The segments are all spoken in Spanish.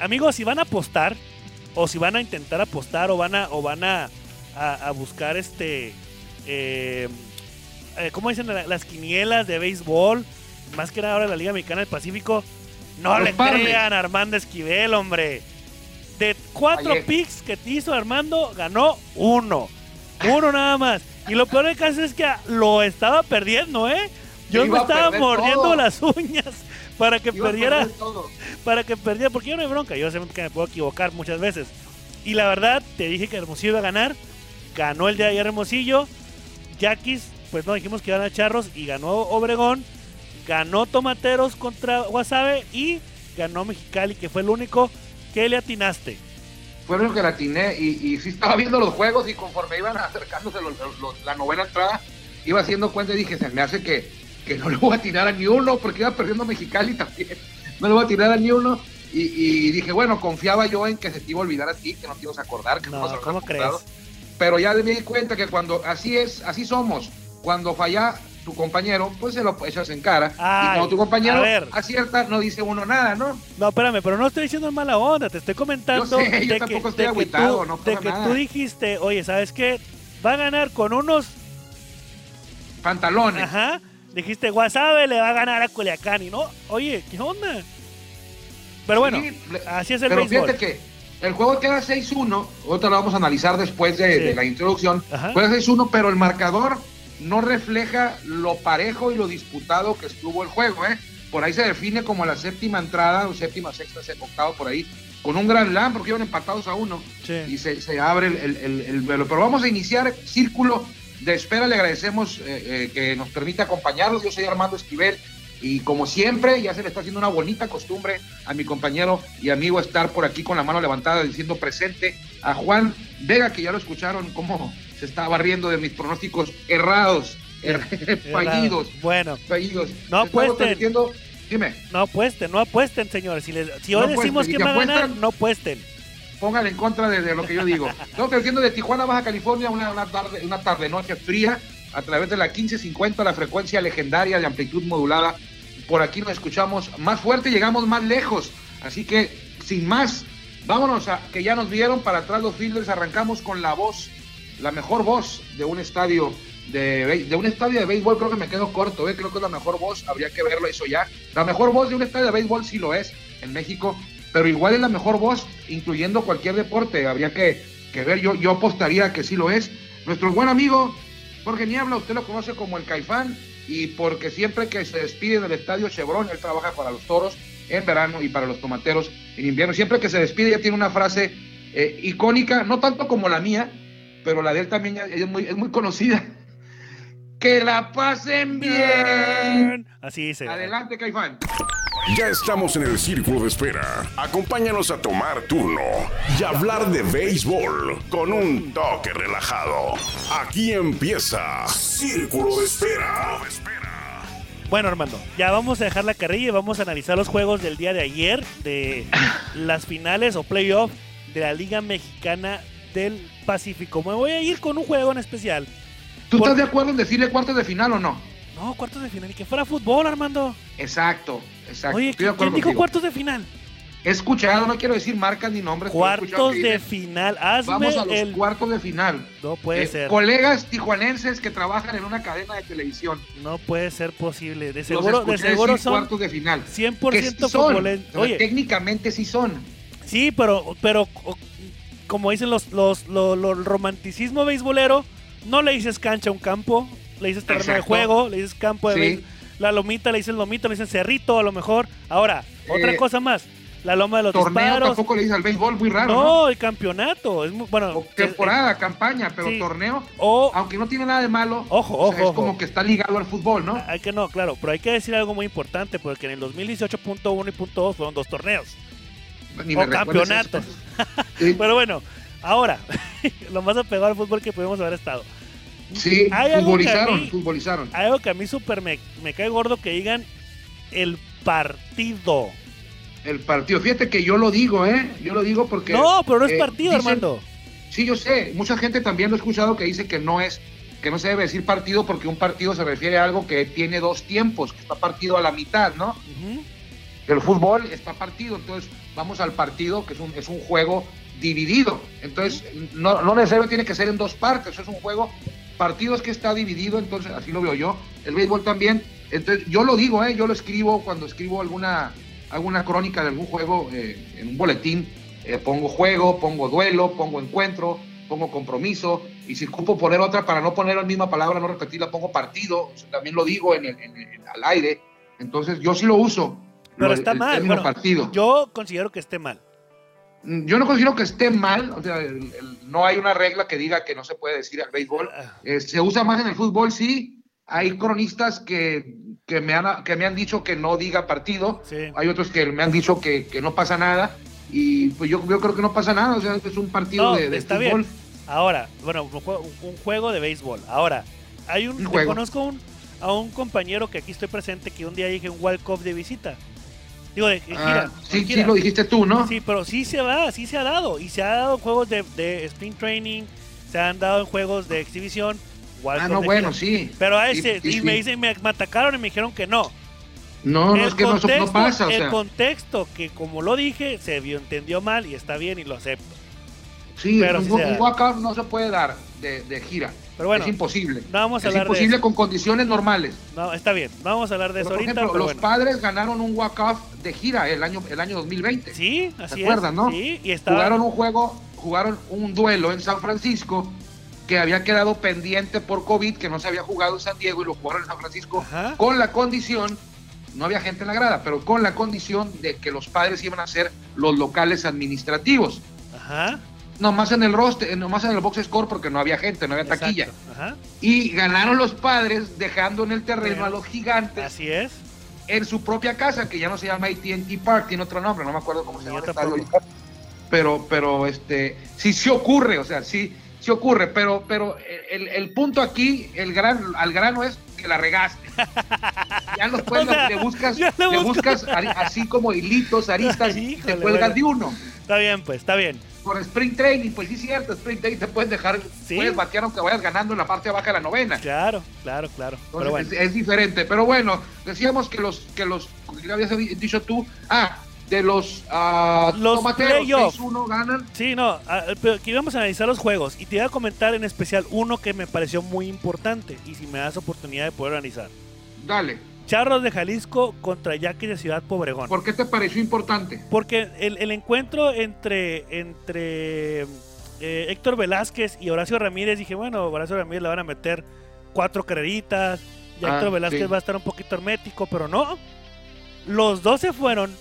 Amigos, si van a apostar, o si van a intentar apostar, o van a, o van a, a, buscar este. Eh, eh, ¿Cómo dicen las quinielas de béisbol? Más que nada ahora la Liga Mexicana del Pacífico. No le crean a Armando Esquivel, hombre. De cuatro picks que te hizo Armando, ganó uno. Uno nada más. Y lo peor del caso es que lo estaba perdiendo, ¿eh? Yo me estaba mordiendo las uñas para que perdiera. Para que perdiera, porque yo no hay bronca. Yo sé que me puedo equivocar muchas veces. Y la verdad, te dije que Hermosillo iba a ganar. Ganó el día de ayer Hermosillo. Yaquis, pues no dijimos que iban a Charros y ganó Obregón. Ganó Tomateros contra Guasave y ganó Mexicali, que fue el único que le atinaste. Fue el único que le atiné y, y sí estaba viendo los juegos y conforme iban acercándose la novena entrada, iba haciendo cuenta y dije, se me hace que, que no le voy a tirar a ni uno porque iba perdiendo Mexicali también. No le voy a tirar a ni uno. Y, dije, bueno, confiaba yo en que se te iba a olvidar a ti, que no te ibas a acordar, que no, ¿cómo crees? Pero ya me di cuenta que cuando así es, así somos. Cuando falla tu compañero, pues se lo echas en cara. y cuando tu compañero acierta, no dice uno nada, ¿no? No, espérame, pero no estoy diciendo en mala onda, te estoy comentando yo sé, yo tampoco estoy agüitado, no de que tú dijiste, oye, ¿sabes qué? Va a ganar con unos pantalones. Ajá. Dijiste, Guasave le va a ganar a Culiacán y no, oye, ¿qué onda? Pero bueno, así es el pero fíjate que el juego queda 6-1, otra lo vamos a analizar después de, la introducción. Queda 6-1, pero el marcador no refleja lo parejo y lo disputado que estuvo el juego, ¿eh? Por ahí se define como la séptima entrada, o séptima, sexta, octavo por ahí, con un gran lam, porque iban empatados a uno. Y se, abre el, el, Pero vamos a iniciar círculo de espera. Le agradecemos eh, eh, que nos permita acompañarlos. Yo soy Armando Esquivel. Y como siempre, ya se le está haciendo una bonita costumbre a mi compañero y amigo estar por aquí con la mano levantada diciendo presente a Juan Vega, que ya lo escucharon cómo se estaba riendo de mis pronósticos errados, fallidos. Bueno, fallidos. No apuesten. Dime. No apuesten, no apuesten, señores. Si, si hoy decimos que va a ganar, no apuesten. Póngale en contra de, lo que yo digo. Estamos diciendo de Tijuana, Baja California, una, una tarde, una tarde noche fría a través de la 1550, la frecuencia legendaria de amplitud modulada por aquí nos escuchamos más fuerte, llegamos más lejos. Así que, sin más, vámonos a que ya nos vieron para atrás los fielders. Arrancamos con la voz, la mejor voz de un estadio de, de un estadio de béisbol. Creo que me quedo corto, ¿eh? creo que es la mejor voz. Habría que verlo eso ya. La mejor voz de un estadio de béisbol sí lo es en México, pero igual es la mejor voz, incluyendo cualquier deporte. Habría que, que ver, yo, yo apostaría que sí lo es. Nuestro buen amigo Jorge Niebla, usted lo conoce como el Caifán y porque siempre que se despide del estadio Chevron, él trabaja para los toros en verano y para los tomateros en invierno. Siempre que se despide ya tiene una frase eh, icónica, no tanto como la mía, pero la de él también es muy, es muy conocida. Que la pasen bien. Así dice. Adelante, Caifán. Ya estamos en el círculo de espera. Acompáñanos a tomar turno y hablar de béisbol con un toque relajado. Aquí empieza Círculo de Espera. Bueno, Armando, ya vamos a dejar la carrilla y vamos a analizar los juegos del día de ayer de las finales o playoff de la Liga Mexicana del Pacífico. Me voy a ir con un juego en especial. ¿Tú estás de acuerdo en decirle cuartos de final o no? No, cuartos de final. Y que fuera fútbol, Armando. Exacto. Exacto. Oye, ¿quién dijo cuartos de final? He escuchado, no quiero decir marcas ni nombres. Cuartos de final. Hazme Vamos a los cuartos de final. No puede eh, ser. Colegas tijuanenses que trabajan en una cadena de televisión. No puede ser posible. De seguro, de seguro son cuartos de final. 100% sí Oye, técnicamente sí son. Sí, pero, pero como dicen los, los, los, romanticismo beisbolero, no le dices cancha a un campo, le dices terreno de juego, le dices campo de sí la lomita le dicen lomito, le dicen cerrito a lo mejor. Ahora, otra eh, cosa más. La loma de los torneo disparos. tampoco le dicen al béisbol, muy raro. No, el campeonato. Es muy, bueno, temporada, campaña, pero torneo. O, aunque no tiene nada de malo. Ojo, ojo. Es como que está ligado al fútbol, ¿no? Hay que no, claro. Pero hay que decir algo muy importante, porque en el 2018.1 y .2 fueron dos torneos. Ni o campeonatos. pero bueno, ahora, lo más apegado al fútbol que pudimos haber estado. Sí, futbolizaron, futbolizaron. Hay algo que a mí súper me, cae gordo que digan el partido. El partido. Fíjate que yo lo digo, ¿eh? Yo lo digo porque. No, pero no es eh, partido, Armando. Sí, yo sé. Mucha gente también lo ha escuchado que dice que no es. Que no se debe decir partido porque un partido se refiere a algo que tiene dos tiempos, que está partido a la mitad, ¿no? El fútbol está partido, entonces vamos al partido, que es un, es un juego dividido. Entonces, no, no necesariamente tiene que ser en dos partes, es un juego, partidos que está dividido, entonces así lo veo yo. El béisbol también. Entonces, yo lo digo, ¿eh? yo lo escribo cuando escribo alguna, alguna crónica de algún juego eh, en un boletín, eh, pongo juego, pongo duelo, pongo encuentro, pongo compromiso, y si ocupo poner otra para no poner la misma palabra, no repetirla, pongo partido, también lo digo en el, en el, al aire. Entonces, yo sí lo uso. Pero lo- está el mal. término Bueno, partido. yo considero que esté mal. Yo no considero que esté mal, o sea, el- el- no hay una regla que diga que no se puede decir al béisbol. Ah, Eh, se usa más en el fútbol, sí. Hay cronistas que, que, me han, que me han dicho que no diga partido, Sí. hay otros que me han dicho que, que no pasa nada, y pues yo, yo creo que no pasa nada, o sea, es un partido No, de, de está fútbol. bien. Ahora, bueno, un juego, de béisbol. Ahora, hay un, Un juego. conozco un- a un compañero que aquí estoy presente que un día dije un Cup de visita. Digo, de de Ah, gira. sí, de gira. sí, lo dijiste tú, ¿no? Sí, pero sí se va, sí se ha dado. Y se ha dado en juegos de, de sprint training, se han dado en juegos de exhibición. Ah, no, de bueno, gira. sí. Pero a ese, sí, y me dicen, me, me atacaron y me dijeron que no. No, no, es que no, pasa, o el sea, contexto que como lo dije, se vio, entendió mal y está bien y lo acepto. sí, pero un, sí un walkout no se puede dar de, de gira. Pero bueno, es imposible. no vamos a es hablar de imposible eso. con condiciones normales. No, está bien, no vamos a hablar de eso por ahorita, ejemplo, pero los bueno. padres ganaron un walk-off de gira el año, el año 2020. Sí, así ¿Se acuerdan, es. no? Sí, y estaba Jugaron un juego, jugaron un duelo en San Francisco que había quedado pendiente por COVID, que no se había jugado en San Diego y lo jugaron en San Francisco Ajá. con la condición, no había gente en la grada, pero con la condición de que los padres iban a ser los locales administrativos. Ajá. Nomás en el roster, nomás en el box score porque no había gente, no había exacto, taquilla. Ajá. Y ganaron los padres dejando en el terreno a los gigantes Así es. En su propia casa, que ya no se llama AT&T Park, tiene otro nombre, no me acuerdo cómo se llama. Pero, pero, este, sí, sí ocurre, o sea, sí, sí ocurre, pero, pero el, el punto aquí, el gran, al grano es que la regaste. Ya los puedes, O sea, le buscas, ya le buscas. así como hilitos, aristas, y te cuelgas bueno. de uno. Está bien, pues, está bien. Por sprint training, pues sí es cierto, sprint training te puedes dejar, Sí. puedes batear aunque vayas ganando en la parte baja de la novena. Claro, claro, claro. Entonces, Pero bueno. es, es diferente. Pero bueno, decíamos que los, que los, ¿qué habías dicho tú? Ah, de los, ah, Los tomateros, playoffs. 6-1 ganan. Sí, no, ah, pero que íbamos a analizar los juegos y te iba a comentar en especial uno que me pareció muy importante y si me das oportunidad de poder analizar. Dale. Charros de Jalisco contra Yaquis de Ciudad Pobregón. ¿Por qué te pareció importante? Porque el, el encuentro entre, entre eh, Héctor Velázquez y Horacio Ramírez, dije, bueno, Horacio Ramírez le van a meter cuatro carreritas, y Ah, Héctor Velázquez sí. va a estar un poquito hermético, pero no. Los dos se fueron.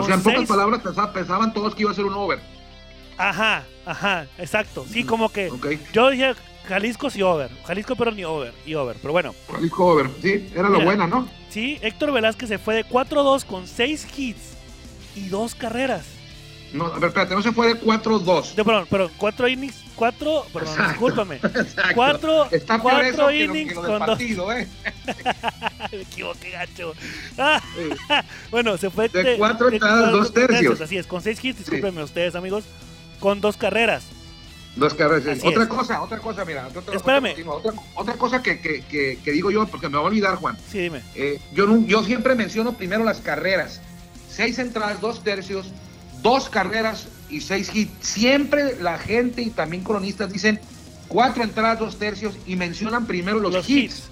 O sea, en pocas palabras pensa- pensaban todos que iba a ser un over. Ajá, ajá, exacto. Sí, como que Ok. yo dije Jalisco sí over, Jalisco pero ni over, y over. Pero bueno, Jalisco over. Sí, era lo Mira. bueno, ¿no? sí, Héctor Velázquez se fue de 4-2 con 6 hits y dos carreras. No, a ver, espérate, no se fue de 4-2. De, perdón, perdón, 4 innings, 4, perdón, Exacto. discúlpame. Exacto. Cuatro, Está peor cuatro eso que lo, innings que lo con dos. partido, ¿eh? Me equivoqué, gacho. Sí. bueno, se fue De cuatro entradas, dos tercios. Así es, con 6 hits, discúlpenme ustedes, amigos, con dos carreras. Dos carreras. Otra es. cosa, otra cosa, mira. otra- Espérame. Otra, otra, cosa que, que, que, que digo yo, porque me va a olvidar, Juan. Sí, dime. Eh, yo, yo siempre menciono primero las carreras. Seis entradas, dos tercios, dos carreras y seis hits. Siempre la gente y también cronistas dicen cuatro entradas, dos tercios y mencionan primero los, Los hits. hits.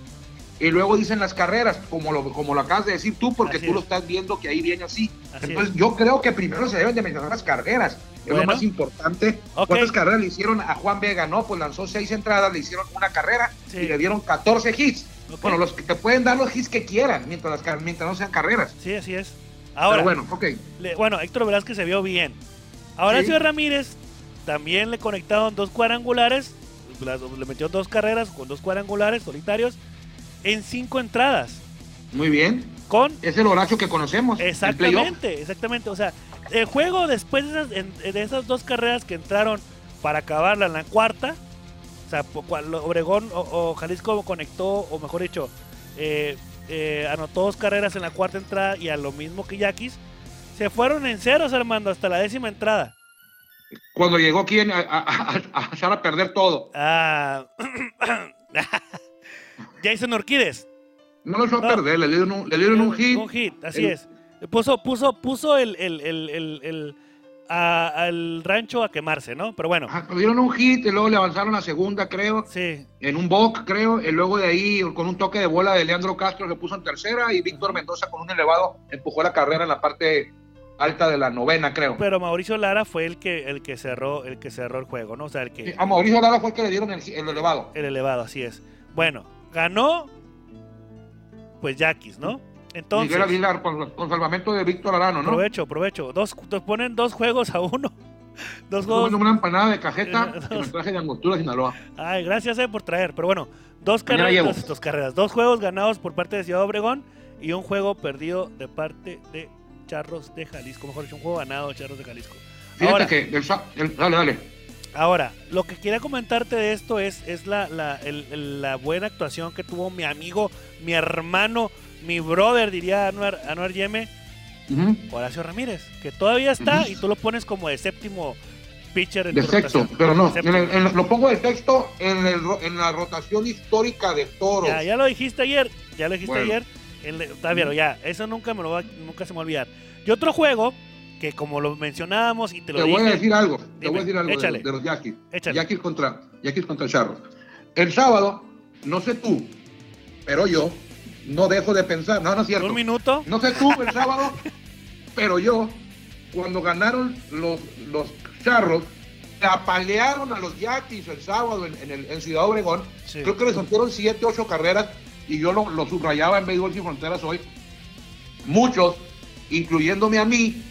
Y luego dicen las carreras, como lo, como lo acabas de decir tú, porque Así tú es. lo estás viendo que ahí viene así. Así Entonces yo creo que primero se deben de mencionar las carreras. Es lo más importante. ¿Cuántas carreras le hicieron a Juan Vega? No, pues lanzó seis entradas, le hicieron una carrera Sí. y le dieron 14 hits. Bueno, los que te pueden dar los hits que quieran mientras, las mientras no sean carreras. Sí, así es. Ahora, Pero bueno, ok. le- bueno, Héctor Velázquez se vio bien. Ahora Sí. Ramírez también le conectaron dos cuadrangulares, le metió dos carreras con dos cuadrangulares solitarios en cinco entradas. Muy bien. Con Es el Horacio que conocemos. exactamente, exactamente. O sea, el juego después de esas, en- de esas dos carreras que entraron para acabarla en la cuarta, o sea, Obregón o, o Jalisco conectó, o mejor dicho, eh, eh, anotó dos carreras en la cuarta entrada y a lo mismo que Yaquis, se fueron en ceros, Armando, hasta la décima entrada. Cuando llegó quien a, a- a- a echar a perder todo. Ah, Jason Orquides. No lo echó No. a perder, le dieron un, le dieron un hit. Un hit, así El- es. Puso, puso, puso el, el- el- a- al rancho a quemarse, ¿no? Pero bueno, Ajá, dieron un hit y luego le avanzaron a segunda, creo, sí. en un boc, creo, y luego de ahí con un toque de bola de Leandro Castro le puso en tercera y Víctor Mendoza con un elevado empujó la carrera en la parte alta de la novena, creo. Pero Mauricio Lara fue el que, el que cerró, el que cerró el juego, ¿no? O sea, el que. A Mauricio Lara fue el que le dieron el, el elevado. El elevado, así es. Bueno, ganó. Pues Yaquis, ¿no? Entonces. Miguel Aguilar con, con salvamento de Víctor Arano, ¿no? Provecho, provecho. Dos, nos ponen dos juegos a uno. Dos juegos. una empanada de cajeta que me traje de Angostura, Sinaloa. Ay, gracias eh, por traer. Pero bueno, dos carreras, dos, dos carreras, dos juegos ganados por parte de Ciudad Obregón y un juego perdido de parte de Charros de Jalisco. Mejor dicho, un juego ganado de Charros de Jalisco. Fíjate Ahora, que el, sa- el- dale, dale. ahora, lo que quería comentarte de esto es, es la, la, el- el- la buena actuación que tuvo mi amigo, mi hermano, mi brother, diría Anuar, Anuar Yeme. Horacio Ramírez, que todavía está y tú lo pones como de séptimo pitcher en De tu sexto, rotación. pero no, De en el- en- lo pongo de texto en, el en la rotación histórica de toros. Ya, ya lo dijiste ayer, ya lo dijiste Bueno. ayer. el- está bien, ya, eso nunca me lo va, nunca se me va a olvidar. Y otro juego que como lo mencionábamos y te Te lo voy dije, a decir algo, te voy a decir algo de, échale. de los Yaquis. Échale. Yaquis contra, Yaquis contra Charros. El sábado, no sé tú, pero yo no dejo de pensar, no, no es cierto. un minuto, No sé tú el sábado, pero yo, cuando ganaron los, los charros, apalearon a los yaquis el sábado en, en el- en Ciudad Obregón. Sí. Creo que les metieron 7, 8 carreras y yo lo, lo subrayaba en Béisbol Sin Fronteras hoy. Muchos, incluyéndome a mí,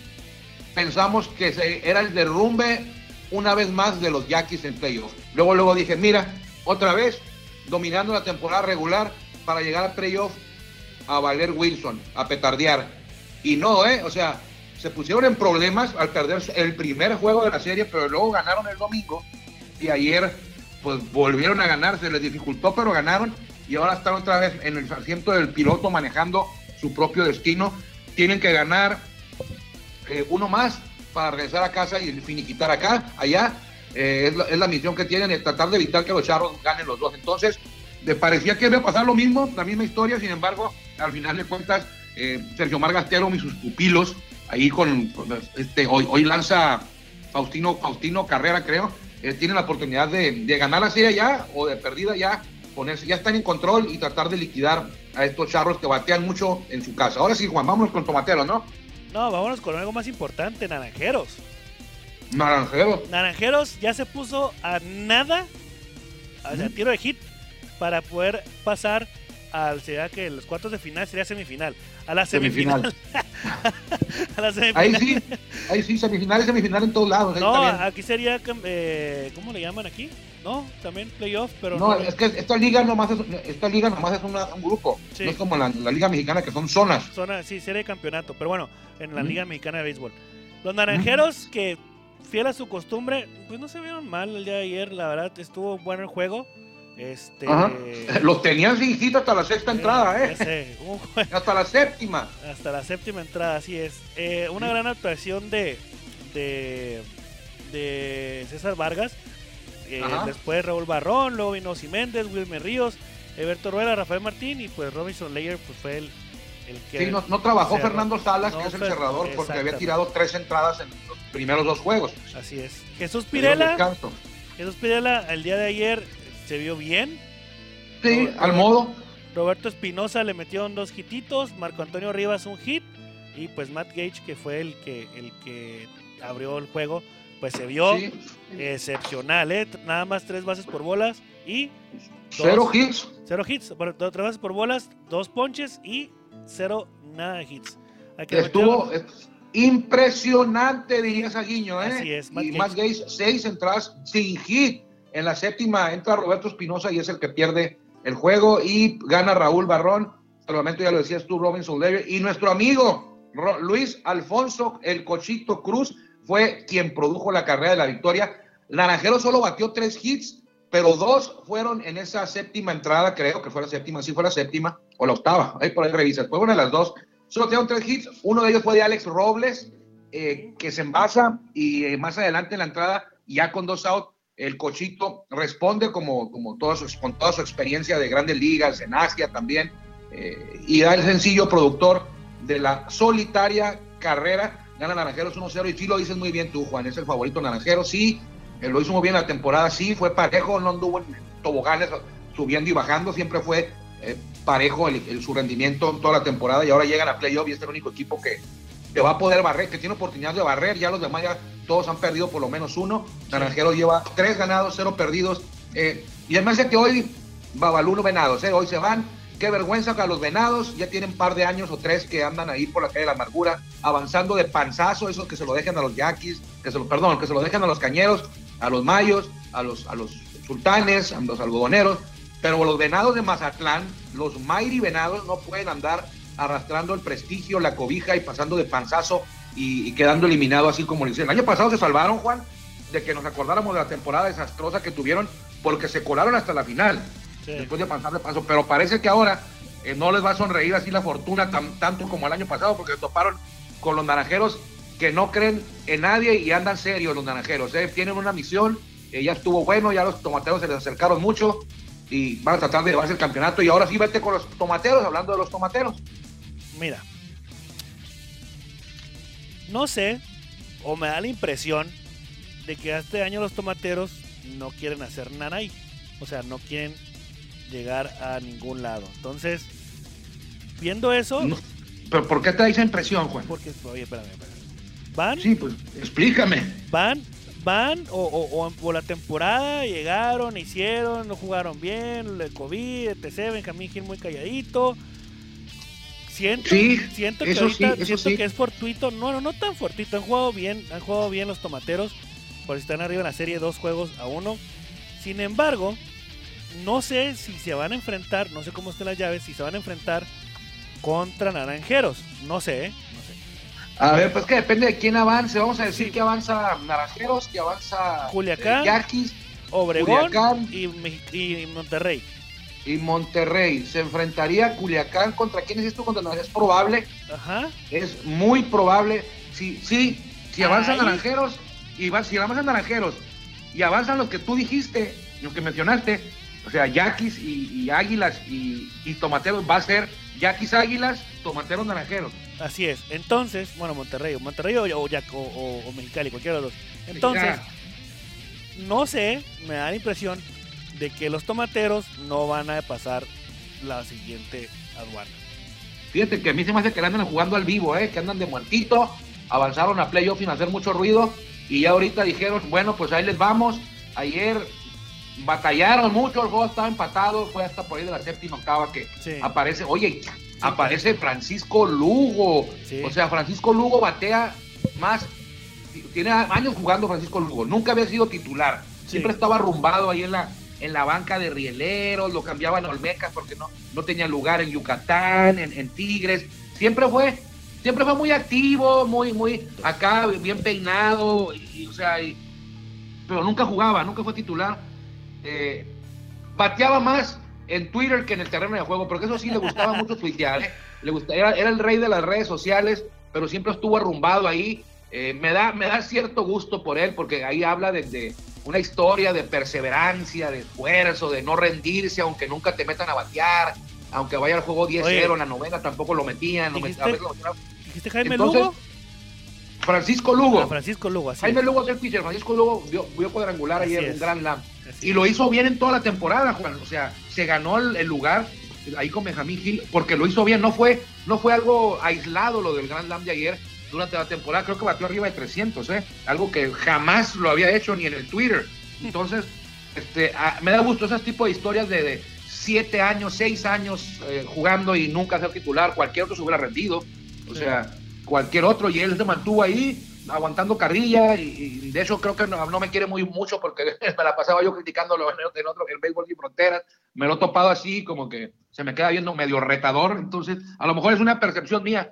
pensamos que se- era el derrumbe una vez más de los yaquis en playoff. Luego, luego dije, mira, otra vez dominando la temporada regular para llegar a playoff a valer Wilson, a petardear. Y no, ¿eh? O sea, se pusieron en problemas al perder el primer juego de la serie, pero luego ganaron el domingo y ayer pues volvieron a ganar, se les dificultó, pero ganaron y ahora están otra vez en el asiento del piloto manejando su propio destino. Tienen que ganar eh, uno más para regresar a casa y finiquitar acá, allá. Eh, es, la, es la misión que tienen, es tratar de evitar que los charros ganen los dos. Entonces, me parecía que iba a pasar lo mismo, la misma historia, sin embargo, al final de cuentas, eh, Sergio Margastero y sus pupilos, ahí con, con este, hoy, hoy lanza Faustino, Faustino Carrera, creo, eh, tienen la oportunidad de, de ganar la serie ya o de perdida ya, ponerse, ya están en control y tratar de liquidar a estos charros que batean mucho en su casa. Ahora sí, Juan, vámonos con Tomatero, ¿no? no, vámonos con algo más importante, Naranjeros. Naranjero. Naranjeros ya se puso a nada, Ujú. tiro de hit, para poder pasar al, sería que los cuartos de final sería semifinal. A la semifinal. a la semifinal. Ahí sí, ahí sí, semifinal y semifinal en todos lados. No, aquí sería, eh, ¿cómo le llaman aquí? No, también playoff, pero No, no. es que esta liga nomás es, esta liga nomás es una- un grupo. Sí. No es como la, la liga mexicana que son zonas. Zona, sí, de campeonato, pero bueno, en la Ujú. Liga Mexicana de Béisbol. Los naranjeros, que fiel a su costumbre, pues no se vieron mal el día de ayer, la verdad, estuvo bueno el juego. Este. Ajá. Los tenían sin hit hasta la sexta entrada, ¿eh? Hasta la séptima. hasta la séptima entrada, así es. Eh, una gran actuación de, de, de César Vargas. Eh, después Raúl Barrón, luego vino Méndez, Wilmer Ríos, Eberto Rueda, Rafael Martín y pues Robinson Leyer pues fue el, el que... Sí, no, no trabajó cerró. Fernando Salas, No, que es el cerrador, porque había tirado tres entradas en los primeros dos juegos. Así es. Jesús Pirela. Jesús Pirela el día de ayer se vio bien. Sí, al modo. Roberto Espinosa le metieron dos hititos, Marco Antonio Rivas un hit y pues Matt Gage que fue el que el que abrió el juego, pues se vio Sí. excepcional, ¿eh? Nada más tres bases por bolas y Cero hits. cero hits, bueno, dos- tres bases por bolas, dos ponches y cero nada de hits. Estuvo impresionante, diría Saguiño, ¿eh? Así es, Matt y. Matt Gage, seis entradas sin hit. En la séptima entra Roberto Espinosa y es el que pierde el juego y gana Raúl Barrón. Salvamento, ya lo decías tú, Robinson Lever. Y nuestro amigo Luis Alfonso, el Cochito Cruz, fue quien produjo la carrera de la victoria. Naranjero solo batió tres hits, pero dos fueron en esa séptima entrada, creo que fue la séptima, sí fue la séptima, o la octava, ahí por ahí revisas, fue una de las dos. Solo tiraron tres hits, uno de ellos fue de Alex Robles, eh, que se envasa y eh, más adelante en la entrada, ya con dos out, el cochito responde como, como toda su, con toda su experiencia de grandes ligas, en Asia también, eh, y da el sencillo productor de la solitaria carrera. Gana Naranjeros 1-0 y sí lo dices muy bien tú, Juan, es el favorito Naranjeros, sí, eh, lo hizo muy bien la temporada, sí, fue parejo, no anduvo en toboganes subiendo y bajando, siempre fue eh, parejo el, su rendimiento en toda la temporada y ahora llegan a playoff y es el único equipo que, que va a poder barrer, que tiene oportunidad de barrer, ya los demás ya todos han perdido por lo menos uno, Naranjeros lleva tres ganados, cero perdidos, eh, y además de que hoy Babaluno Venados, hoy se van, Qué vergüenza que a los venados ya tienen un par de años o tres que andan ahí por la calle de la amargura, avanzando de panzazo, eso que se lo dejen a los yaquis, que se lo, perdón, que se lo dejen a los cañeros, a los mayos, a los, a los sultanes, a los algodoneros, pero los venados de Mazatlán, los Mayri venados no pueden andar arrastrando el prestigio, la cobija y pasando de panzazo y, quedando eliminado así como lo hicieron. El año pasado se salvaron, Juan, de que nos acordáramos de la temporada desastrosa que tuvieron porque se colaron hasta la final después de pasar de paso. Pero parece que ahora eh, no les va a sonreír así la fortuna tanto como el año pasado, porque toparon con los naranjeros que no creen en nadie y andan serios los naranjeros. Eh. Tienen una misión, eh, ya estuvo bueno, ya los tomateros se les acercaron mucho y van a tratar de llevarse el campeonato. Y ahora sí vete con los tomateros, hablando de los tomateros. Mira, no sé, o me da la impresión de que este año los tomateros no quieren hacer nada ahí. O sea, no quieren llegar a ningún lado. Entonces, viendo eso... ¿Pero por qué te da esa impresión, Juan? Porque, oye, espérame, Van... Sí, pues, explícame. Van, van, o, o, la temporada llegaron, hicieron, no jugaron bien, el COVID, etc. Benjamín Gil muy calladito. Siento, siento que ahorita, siento que es fortuito, no, no, no tan fortuito, han jugado bien, han jugado bien los tomateros, por si están arriba en la serie dos juegos a uno. Sin embargo, no sé si se van a enfrentar, no sé cómo están las llaves, si se van a enfrentar contra Naranjeros. No sé, ¿eh? no sé. A ver, pues que depende de quién avance. Vamos a decir que avanza Naranjeros, que avanza Culiacán, eh, Yaquis, Obregón y, Monterrey. Y Monterrey. Se enfrentaría Culiacán contra quién es esto contra. Es probable. Ajá. Es muy probable. Sí, sí, si avanzan Naranjeros y va, si avanzan Naranjeros y avanzan los que tú dijiste, los que mencionaste, o sea, yaquis y, águilas y, tomateros va a ser yaquis águilas, tomateros naranjeros. Así es. Entonces, bueno, Monterrey, Monterrey o, o, o, Mexicali, cualquiera de los dos. Entonces, no sé, me da la impresión de que los tomateros no van a pasar la siguiente aduana. Fíjate que a mí se me hace que andan jugando al vivo, ¿eh? que andan de muertito, avanzaron a playoff sin hacer mucho ruido y ya ahorita dijeron, bueno, pues ahí les vamos. Ayer batallaron mucho, el juego estaba empatado, fue hasta por ahí de la séptima octava que aparece, oye, aparece Francisco Lugo, o sea, Francisco Lugo batea más, tiene años jugando Francisco Lugo, nunca había sido titular, siempre estaba arrumbado ahí en la, en la banca de rieleros, lo cambiaban a Olmecas porque no, no tenía lugar en Yucatán, en, Tigres, siempre fue, siempre fue muy activo, muy, muy acá, bien peinado, y, o sea, pero nunca jugaba, nunca fue titular eh, bateaba más en Twitter que en el terreno de juego, porque eso sí le gustaba mucho tuitear. ¿eh? Le gustaba, era, el rey de las redes sociales, pero siempre estuvo arrumbado ahí. Eh, me, da, me da cierto gusto por él, porque ahí habla de, una historia de perseverancia, de esfuerzo, de no rendirse, aunque nunca te metan a batear, aunque vaya al juego 10-0 en la novena, tampoco lo metían. ¿Dijiste, Jaime Lugo? Francisco Lugo. Ah, Francisco Lugo, así Jaime Lugo es el pitcher. Francisco Lugo vio, cuadrangular ayer en Gran Lam. Y lo hizo bien en toda la temporada, Juan. O sea, se ganó el, lugar ahí con Benjamín Gil, porque lo hizo bien. No fue, no fue algo aislado lo del Grand Slam de ayer durante la temporada. Creo que batió arriba de 300, ¿eh? Algo que jamás lo había hecho ni en el Twitter. Entonces, este, me da gusto ese tipo de historias de, siete años, seis años eh, jugando y nunca ser titular. Cualquier otro se hubiera rendido. O sea, cualquier otro. Y él se mantuvo ahí aguantando carrilla y, de hecho creo que no, me quiere muy mucho porque me la pasaba yo criticándolo en, otro, el béisbol sin fronteras, me lo he topado así como que se me queda viendo medio retador, entonces a lo mejor es una percepción mía,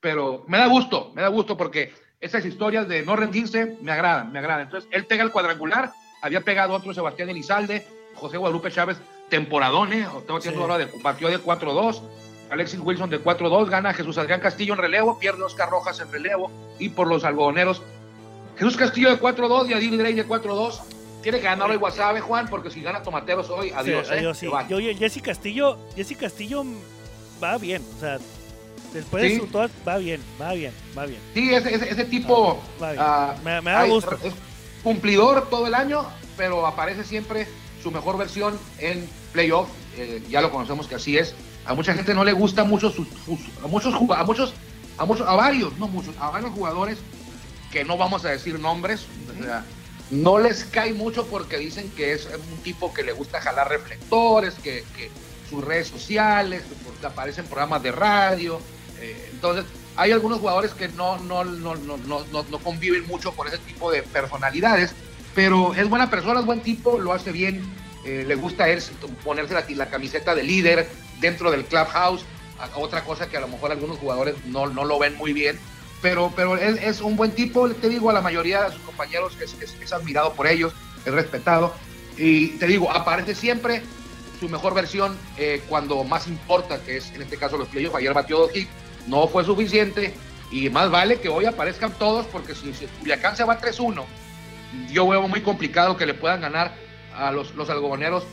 pero me da gusto, me da gusto porque esas historias de no rendirse me agradan, me agradan. Entonces él pega el cuadrangular, había pegado otro Sebastián Elizalde, José Guadalupe Chávez, temporadones, tengo haciendo ahora de partió de 4-2, Alexis Wilson de 4-2, gana Jesús Adrián Castillo en relevo, pierde Oscar Rojas en relevo y por los algodoneros. Jesús Castillo de 4-2 y Adil Grey de 4-2. Tiene que ganar hoy Guasave, Juan, porque si gana Tomateros hoy, adiós. Sí, adiós, ¿eh? sí. Yo, Jesse Castillo, Jesse Castillo va bien, o sea, Después Sí. de su todo, va bien, va bien, va bien. Sí, ese, ese, ese tipo bien. ah, Me- me da hay- gusto. es cumplidor todo el año, pero aparece siempre su mejor versión en playoff. eh, ya lo conocemos que así es. A mucha gente no le gusta mucho sus, sus- a muchos jug- a muchos a muchos a varios, no muchos, a varios jugadores que no vamos a decir nombres, o sea, no les cae mucho porque dicen que es un tipo que le gusta jalar reflectores, que, que sus redes sociales, que porque aparecen programas de radio. Eh, entonces, hay algunos jugadores que no, no, no, no, conviven mucho con ese tipo de personalidades, pero es buena persona, es buen tipo, lo hace bien, eh, le gusta él ponerse la, la camiseta de líder dentro del clubhouse, otra cosa que a lo mejor algunos jugadores no, lo ven muy bien, pero, pero él es un buen tipo, te digo, a la mayoría de sus compañeros es, es- es admirado por ellos, es respetado, y te digo, aparece siempre su mejor versión eh, cuando más importa, que es en este caso los playoffs, ayer batió dos hits, no fue suficiente, y más vale que hoy aparezcan todos, porque si, Culiacán se va 3-1, yo veo muy complicado que le puedan ganar a los, los algodoneros,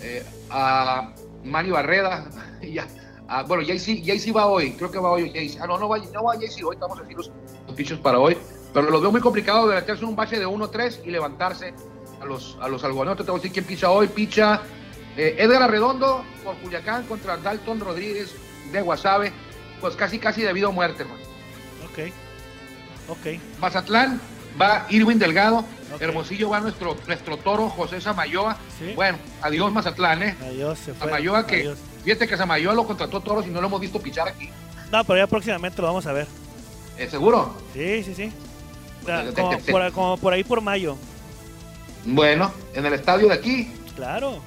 eh, a Manny Barreda, y a- bueno, Jaycee Jaycee va hoy, creo que va hoy Jaycee. Ah, no, no va, no va Jaycee hoy, estamos aquí los, pitchers para hoy, pero los veo muy complicado de meterse en un bache de 1-3 y levantarse a los, a los algodoneros. Te voy a decir quién picha hoy, picha eh, Edgar Arredondo por Culiacán contra Dalton Rodríguez de Guasave, pues casi casi debido a muerte, man. Ok. Ok. Mazatlán va Irwin Delgado. Hermosillo va nuestro, nuestro toro José Samayoa. Sí. Bueno, adiós Mazatlán, ¿eh? Adiós, se fue. Samayoa que, Adiós. fíjate que Samayoa lo contrató Toros y no lo hemos visto pichar aquí. No, pero ya próximamente lo vamos a ver. ¿Eh, ¿Seguro? Sí, sí, sí. O sea, te- te- te- por, como por ahí por mayo. Bueno, en el estadio de aquí, Claro.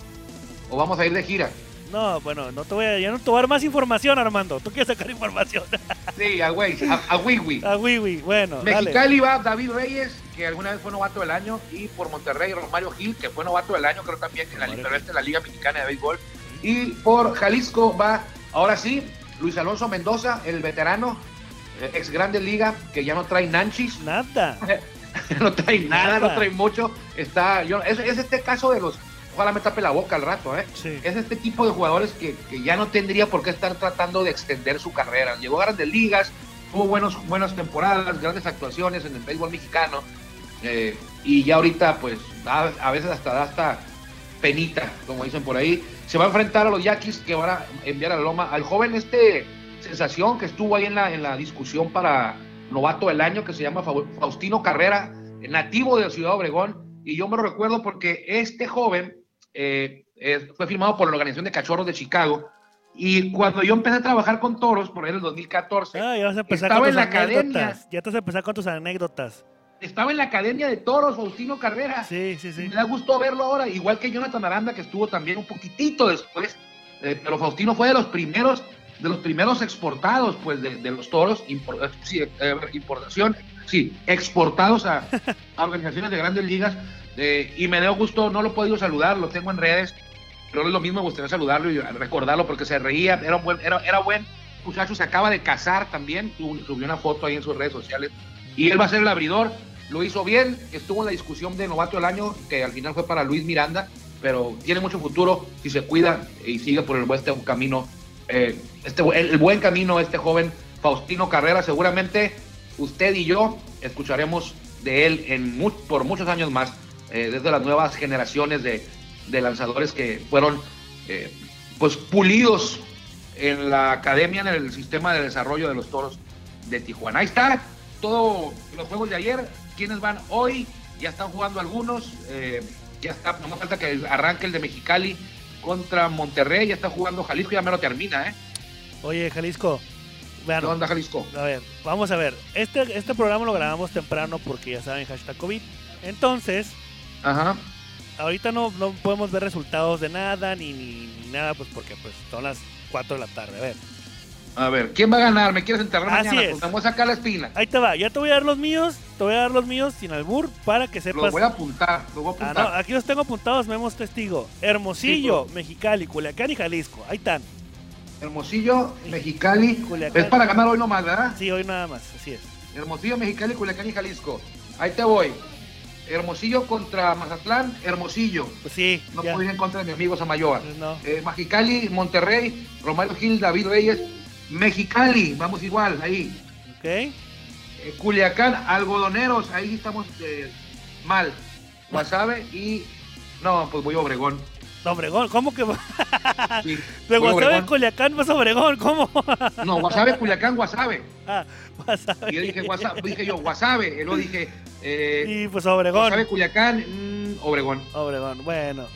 o vamos a ir de gira. No, bueno, no te voy a, ya no te voy a dar más información, Armando. Tú quieres sacar información. Sí, a güey, a, a Wiwi. oui, oui. Bueno, dale. Mexicali va David Reyes, que alguna vez fue novato del año, y por Monterrey Romario Gil, que fue novato del año, creo también en la, en la Liga Mexicana de Béisbol. Y por Jalisco va, ahora sí, Luis Alonso Mendoza, el veterano, eh, ex Grande Liga, que ya no trae nanchis, Nada. no trae nada, Nada. no trae mucho. Está, yo, es, es este caso de los, ojalá me tape la boca al rato, ¿eh? Sí. es este tipo de jugadores que, que ya no tendría por qué estar tratando de extender su carrera. Llegó a grandes ligas, tuvo buenos, buenas temporadas, grandes actuaciones en el béisbol mexicano, eh, y ya ahorita, pues, a, a veces hasta da hasta penita, como dicen por ahí. Se va a enfrentar a los Yaquis que van a enviar a la Loma al joven este sensación que estuvo ahí en la, en la discusión para novato del año, que se llama Fa- Faustino Carrera, nativo de Ciudad Obregón, y yo me lo recuerdo porque este joven eh, eh, fue firmado por la Organización de Cachorros de Chicago. Y cuando yo empecé a trabajar con toros, por ahí en el 2014, Ah, ya vas a empezar Estaba con en la academia. Ya te vas a empezar con tus anécdotas. estaba en la Academia de Toros, Faustino Carrera. Sí, sí, sí. Me da gusto verlo ahora, igual que Jonathan Aranda, que estuvo también un poquitito después. eh, pero Faustino fue de los primeros, de los primeros exportados, pues, de, de los toros, eh, sí, eh, importación, sí, exportados a, a organizaciones de grandes ligas. Y me dio gusto, no lo he podido saludar, lo tengo en redes, pero es lo mismo, me gustaría saludarlo y recordarlo porque se reía, era buen, era, era buen muchacho, se acaba de casar también, subió una foto ahí en sus redes sociales, y él va a ser el abridor, lo hizo bien, estuvo en la discusión de novato del año, que al final fue para Luis Miranda, pero tiene mucho futuro si se cuida y sigue por el buen este camino, eh, este, el, buen camino este joven Faustino Carrera, seguramente usted y yo escucharemos de él en por muchos años más, eh, desde las nuevas generaciones de, de lanzadores que fueron eh, pues pulidos en la academia, en el sistema de desarrollo de los toros de Tijuana. Ahí está, todos los juegos de ayer, quienes van hoy, ya están jugando algunos, eh, ya está, no más falta que arranque el de Mexicali contra Monterrey, ya está jugando Jalisco, ya me lo termina, ¿eh? Oye, Jalisco. Vean, ¿Qué onda Jalisco? a ver, vamos a ver. Este, este programa lo grabamos temprano porque ya saben, hashtag COVID. Entonces, Ajá. ahorita no, no podemos ver resultados de nada ni, ni, ni nada, pues porque pues son las 4 de la tarde. A ver, A ver, ¿quién va a ganar? ¿Me quieres enterrar Así mañana? es. Pues vamos a sacar la espina. ahí te va. Ya te voy a dar los míos. Te voy a dar los míos sin albur para que Los sepas. voy a apuntar, los voy a Ah, apuntar. no, aquí los tengo apuntados, vemos testigo. Hermosillo, Sí, Mexicali, Culiacán y Jalisco. Ahí están. Hermosillo, Mexicali. Culiacán. Es para ganar hoy nomás, ¿verdad? Sí, hoy nada más, así es. Hermosillo, Mexicali, Culiacán y Jalisco. Ahí te voy. Hermosillo contra Mazatlán, Hermosillo. Pues sí, No ya. puedo ir en contra de mi amigo Samayoa. No. Eh, Monterrey, Romario Gil, David Reyes. Mexicali, vamos igual, ahí. Ok. Eh, Culiacán, algodoneros, ahí estamos eh, mal. Guasave y. No, pues voy a Obregón. Obregón, ¿cómo que? Sí, De Guasave. Culiacán, vas a Obregón, ¿cómo? No, Guasave, Culiacán, Guasave. Ah, Guasave. Y yo dije, Guasave, dije yo, Guasave. Y luego dije, eh, Y pues Obregón. Guasave, Culiacán, mm, Obregón. Obregón, bueno.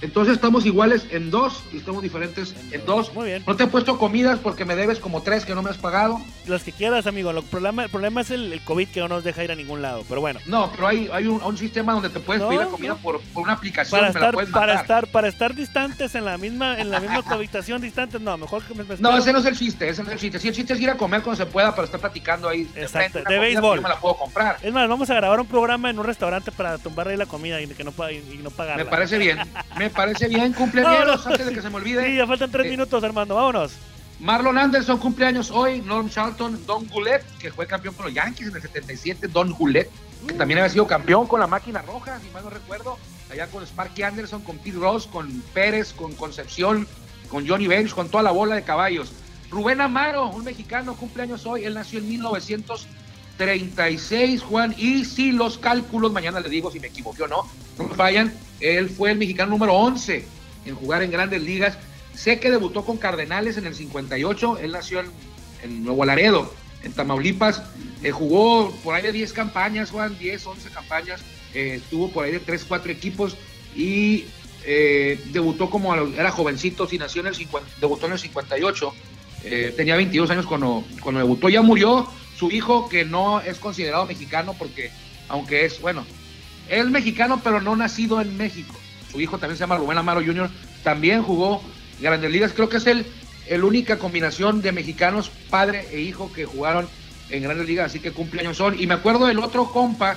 Entonces estamos iguales en dos y estamos diferentes en dos. Muy bien. No te he puesto comidas porque me debes como tres que no me has pagado. Los que quieras, amigo. Lo problema, el problema es el, el COVID que no nos deja ir a ningún lado. Pero bueno. No, pero hay, hay un, un sistema donde te puedes No, pedir la comida no. por, por una aplicación Para la estar, para estar, para estar distantes en la misma, en la misma habitación distantes, no, mejor que me, me No, ese no es el chiste, ese no es el chiste. Sí, el chiste es ir a comer cuando se pueda para estar platicando ahí. Exacto, de béisbol. Yo me la puedo comprar. Es más, vamos a grabar un programa en un restaurante para tumbar ahí la comida y que no, y, y no pagarla. Me parece bien. Me parece bien. Cumpleaños antes de que se me olvide. Sí, ya faltan tres Eh, minutos, Armando. Vámonos. Marlon Anderson cumpleaños hoy, Norm Charlton, Don Goulet, que fue campeón con los Yankees en el 77, Don Goulet, que también había sido campeón con la máquina roja, si mal no recuerdo, allá con Sparky Anderson, con Pete Ross, con Pérez, con Concepción, con Johnny Bench, con toda la bola de caballos. Rubén Amaro, un mexicano, cumpleaños hoy, él nació en 1936, Juan, y si los cálculos, mañana les digo si me equivoqué o no, no me fallan, él fue el mexicano número 11 en jugar en grandes ligas. Sé que debutó con Cardenales en el 58, él nació en, Nuevo Laredo, en Tamaulipas, Eh, jugó por ahí de 10 campañas, Juan, 10, 11 campañas, eh, estuvo por ahí de 3, 4 equipos y eh, debutó como, era jovencito, si nació en el 50, debutó en el 58, eh, tenía 22 años cuando, cuando debutó, ya murió su hijo que no es considerado mexicano porque, aunque es, bueno, es mexicano pero no nacido en México. Su hijo también se llama Rubén Amaro Jr., también jugó Grandes Ligas, creo que es el, el única combinación de mexicanos, padre e hijo, que jugaron en Grandes Ligas, así que cumpleaños son. Y me acuerdo del otro compa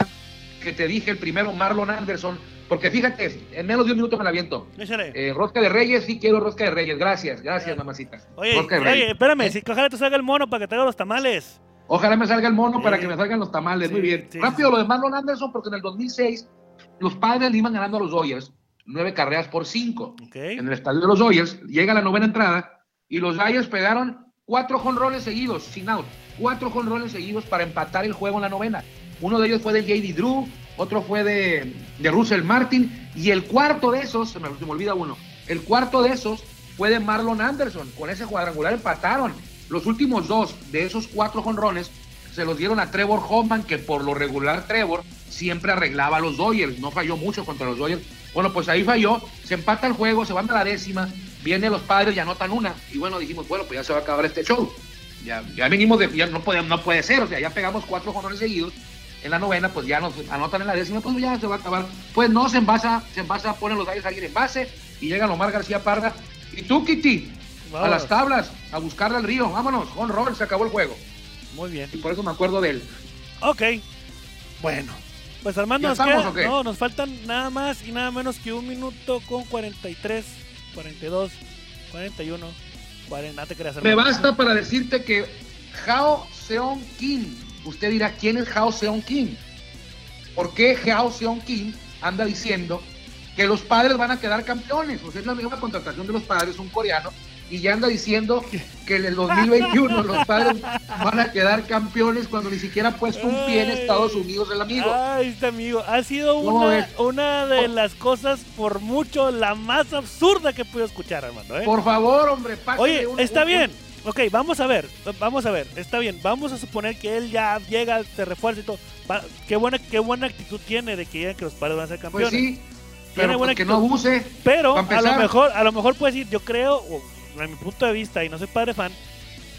que te dije, el primero, Marlon Anderson, porque fíjate, en menos de un minuto me la aviento. Échale. Eh, rosca de Reyes, sí quiero rosca de Reyes, gracias, gracias, mamacita. Oye, Rosca de oye, Reyes. espérame, Eh, si ojalá te salga el mono para que te haga los tamales. Ojalá me salga el mono para que me salgan los tamales, Sí, muy bien. sí, Rápido lo de Marlon Anderson, porque en el 2006 los padres le iban ganando a los Dodgers, nueve carreras por cinco. Ok. En el estadio de los Dodgers, llega la novena entrada y los Dodgers pegaron cuatro jonrones seguidos, sin out. Cuatro jonrones seguidos para empatar el juego en la novena. Uno de ellos fue de J.D. Drew, otro fue de, de Russell Martin y el cuarto de esos, se me, se me olvida uno, el cuarto de esos fue de Marlon Anderson. Con ese cuadrangular empataron. Los últimos dos de esos cuatro jonrones se los dieron a Trevor Hoffman, que por lo regular Trevor siempre arreglaba los Dodgers, no falló mucho contra los Dodgers. Bueno, pues ahí falló, se empata el juego, se van a la décima, vienen los padres y anotan una. Y bueno, dijimos, bueno, pues ya se va a acabar este show. Ya, ya venimos de, ya no puede, no puede ser, o sea, ya pegamos cuatro jonrones seguidos. En la novena, pues ya nos anotan en la décima, pues ya se va a acabar. Pues no, se envasa, se envasa, ponen los Dodgers a alguien en base y llega Omar García Parra. Y tú, Kitty, a las tablas, a buscarle al río, vámonos, con roll, se acabó el juego. Muy bien. Y por eso me acuerdo de él. Ok. Bueno. Pues Armando, ¿Ya nos, estamos queda- no, nos faltan nada más y nada menos que un minuto con 43, 42, 41, 40. No te creas, Me basta para decirte que Jao Seon Kim, usted dirá, ¿quién es Jao Seon Kim? ¿Por qué Jao Seon Kim anda diciendo que los padres van a quedar campeones? Pues es la misma contratación de los padres, un coreano, y ya anda diciendo que en el 2021 los padres van a quedar campeones cuando ni siquiera ha puesto un pie en. Estados Unidos el amigo. Ay, este amigo. Ha sido ¿Cómo una, una de las cosas, por mucho, la más absurda que puedo escuchar, Armando. ¿eh? Por favor, hombre, Oye, un- está un- bien. Ok, vamos a ver, vamos a ver, está bien. Vamos a suponer que él ya llega, se refuerza y todo. Va- qué buena, qué buena actitud tiene de que digan que los padres van a ser Pues campeones. sí, Tiene pero buena pues que no abuse. Pero a lo mejor, a lo mejor puede decir, yo creo, en mi punto de vista, y no soy padre fan,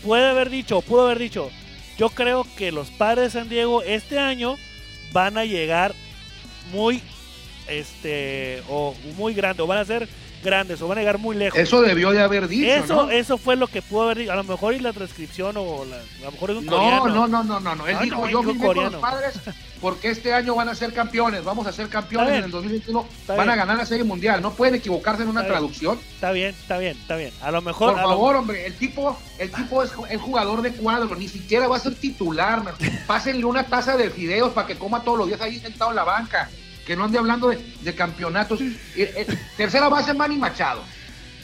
puede haber dicho, pudo haber dicho, yo creo que los padres de San Diego este año van a llegar muy, este, o muy grandes, o van a ser grandes, o van a llegar muy lejos. Eso debió de haber dicho, Eso, ¿no? eso fue lo que pudo haber dicho. A lo mejor y la transcripción o la- a lo mejor es un No, coreano. no, no, no, no, no. Él Ah, dijo, no, yo vine con coreano. los padres porque este año van a ser campeones, vamos a ser campeones en el 2021, Está van a ganar la Serie Mundial. No pueden equivocarse en una Está bien. traducción. Está bien, está bien, está bien. A lo mejor. Por lo- favor, hombre, el tipo, el tipo es el jugador de cuadro, ni siquiera va a ser titular. man. Pásenle una taza de fideos para que coma todos los días ahí sentado en la banca. Que no ande hablando de, de campeonatos. Eh, tercera base, Manny Machado.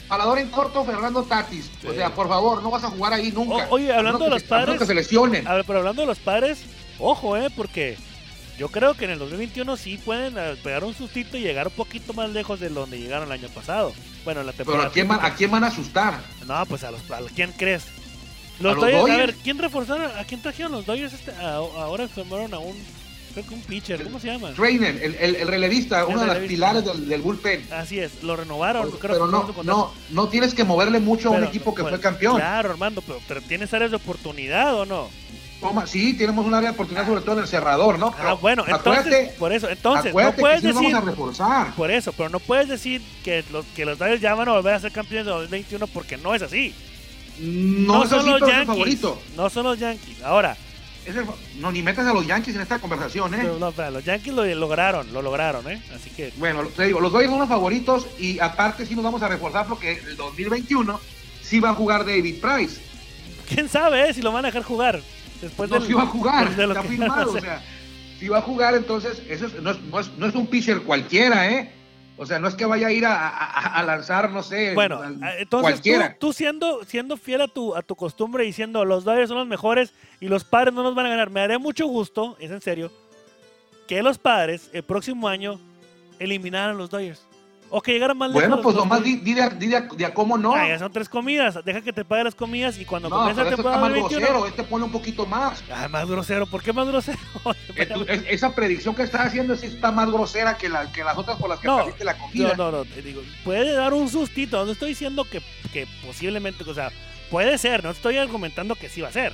Palador en corto, Fernando Tatis. O sea, por favor, no vas a jugar ahí nunca. O- oye, hablando de los se- a padres- que se lesionen. A ver, pero hablando de los padres, ojo, eh, porque yo creo que en el 2021 sí pueden eh, pegar un sustito y llegar un poquito más lejos de donde llegaron el año pasado. Bueno, en la Pero temporada. ¿a quién, van, ¿a quién van a asustar? No, pues a los a los- ¿quién crees? Los, los Dodgers, a ver, ¿quién reforzaron? ¿A quién trajeron los Dodgers? Este, a- ahora firmaron a un, creo que un pitcher, ¿cómo se llama? Trainer, el, el, el relevista, uno de los pilares del, del bullpen. Así es, lo renovaron. creo Pero que no, no, no tienes que moverle mucho a un equipo que pues, fue campeón. Claro, Armando, pero, pero ¿tienes áreas de oportunidad o no? Toma, sí, tenemos un área de oportunidad, sobre todo en el cerrador, ¿no? Ah, bueno, entonces, por eso, entonces, no puedes que sí nos decir, vamos a reforzar. por eso, pero no puedes decir que los, que los Dodgers ya van a volver a ser campeones de 2021 porque no es así. No, es son así, los Yankees. No son los Yankees. Ahora, Es el fa- no, ni metas a los Yankees en esta conversación, ¿eh? no, los Yankees lo lograron, lo lograron, ¿eh? Así que, Bueno, te digo, los Dodgers son los favoritos y aparte sí nos vamos a reforzar porque el 2021 sí va a jugar David Price. quién sabe eh, si lo van a dejar jugar. Después no, del- sí va a jugar, de lo está que- firmado, o sea, sí va a jugar, entonces, eso es- no, es, no, es, no es un pitcher cualquiera, ¿eh? O sea, no es que vaya a ir a, a- a lanzar, no sé, Bueno, ah, entonces tú, cualquiera. tú siendo, siendo fiel a tu, a tu costumbre diciendo los Dodgers son los mejores y los padres no nos van a ganar, me daré mucho gusto, es en serio, que los padres el próximo año eliminaran a los Dodgers. O que llegaran más lejos. Bueno, pues nomás di, di de, a- di de a- de a cómo no. Ah, ya son tres comidas, deja que te pague las comidas y cuando no, este está temporada más 21... grosero, este pone un poquito más. Ah, más grosero, ¿por qué más grosero? Es- Esa predicción que estás haciendo sí está más grosera que, la, que las otras por las que No, perdiste la comida. No, no, no, te digo, puede dar un sustito, no estoy diciendo que, que posiblemente, o sea, puede ser, no estoy argumentando que sí va a ser.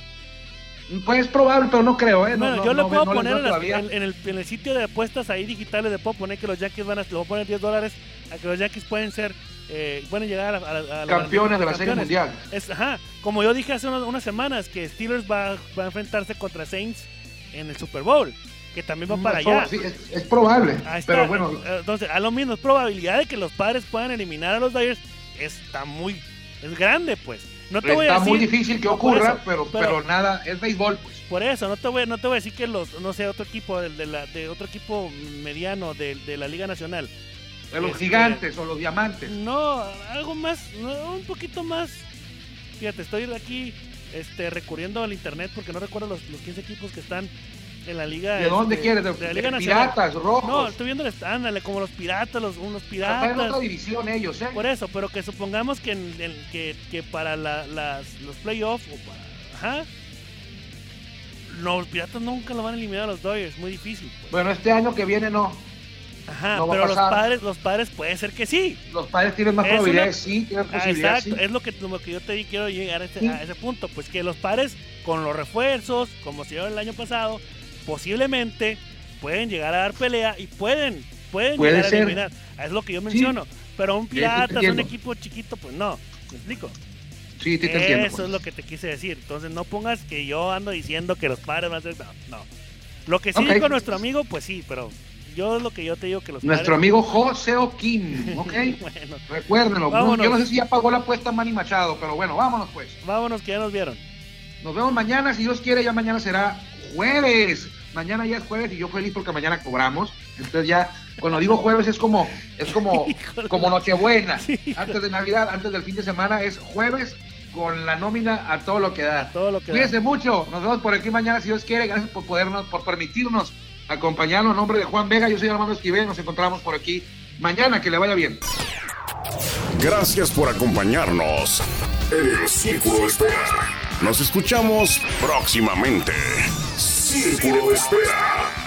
Pues es probable, pero no creo, ¿eh? No, Bueno, no, yo le no, puedo no poner en, las- en- en el, en el sitio de apuestas ahí digitales, le puedo poner que los Yankees van a, le voy a poner 10 dólares a que los Yankees pueden ser, eh, pueden llegar a, a a Campeones de la Serie campeones. Mundial. Es, ajá, como yo dije hace unas, unas semanas, que Steelers va, va a enfrentarse contra Saints en el Super Bowl, que también va para Es allá. sí, es, es probable, Ahí está. pero bueno, Eh, Entonces, a lo mismo, es probabilidad de que los padres puedan eliminar a los Dodgers está muy, es grande, pues. No te voy a está decir, muy difícil que ocurra, eso, pero, pero- pero nada, es béisbol, pues. Por eso, no te voy, no te voy a decir que los, no sé, otro equipo de, de la, de otro equipo mediano de, de la Liga Nacional. De los Este- gigantes o los diamantes. No, algo más, no, un poquito más. Fíjate, estoy aquí este, recurriendo al internet porque no recuerdo los, los 15 equipos que están en la liga. ¿De dónde este, quieres? De, de la de Liga Nacional. piratas, rojos. No, estoy viendo el ándale, como los piratas, los, unos Están en otra piratas. división ellos, ¿eh? Por eso, pero que supongamos que, en- en- que, que para la- las, los playoffs, o para, ajá, los piratas nunca lo van a eliminar a los Dodgers, muy difícil. pues. Bueno, este año que viene no. Ajá, no pero los padres, los padres puede ser que sí. Los padres tienen más Es probabilidades, sí, tienen Ah, posibilidades, exacto, sí. es lo que, lo que yo te di, quiero llegar a ese, Sí. a ese punto, pues que los padres con los refuerzos, como se dio el año pasado, posiblemente pueden llegar a dar pelea y pueden, pueden Puede llegar ser. a eliminar. Es lo que yo menciono. Pero un Sí, te Piratas, un entiendo. equipo chiquito, pues no. ¿Me explico? Sí, te Eso entiendo. es pues. lo que te quise decir. Entonces no pongas que yo ando diciendo que los padres van a ser. No, no. Lo que sí Ok. dijo nuestro amigo, pues sí, pero yo es lo que yo te digo que los Nuestro padres. amigo José Oquín, ¿ok? bueno, Recuérdenlo. Vámonos. yo no sé si ya pagó la apuesta Manny Machado, pero bueno, vámonos pues. vámonos que ya nos vieron. Nos vemos mañana, si Dios quiere, ya mañana será jueves. Mañana ya es jueves y yo feliz porque mañana cobramos. Entonces ya, cuando digo jueves es como, es como, Híjole. como Nochebuena. Antes de Navidad, antes del fin de semana es jueves con la nómina a todo lo que da. Todo lo que da. Cuídense mucho. Nos vemos por aquí mañana si Dios quiere. Gracias por podernos, por permitirnos acompañarnos. En nombre de Juan Vega, yo soy Armando Esquivel. Nos encontramos por aquí mañana. Que le vaya bien. Gracias por acompañarnos en el Círculo Espera. Nos escuchamos próximamente. Círculo de Espera.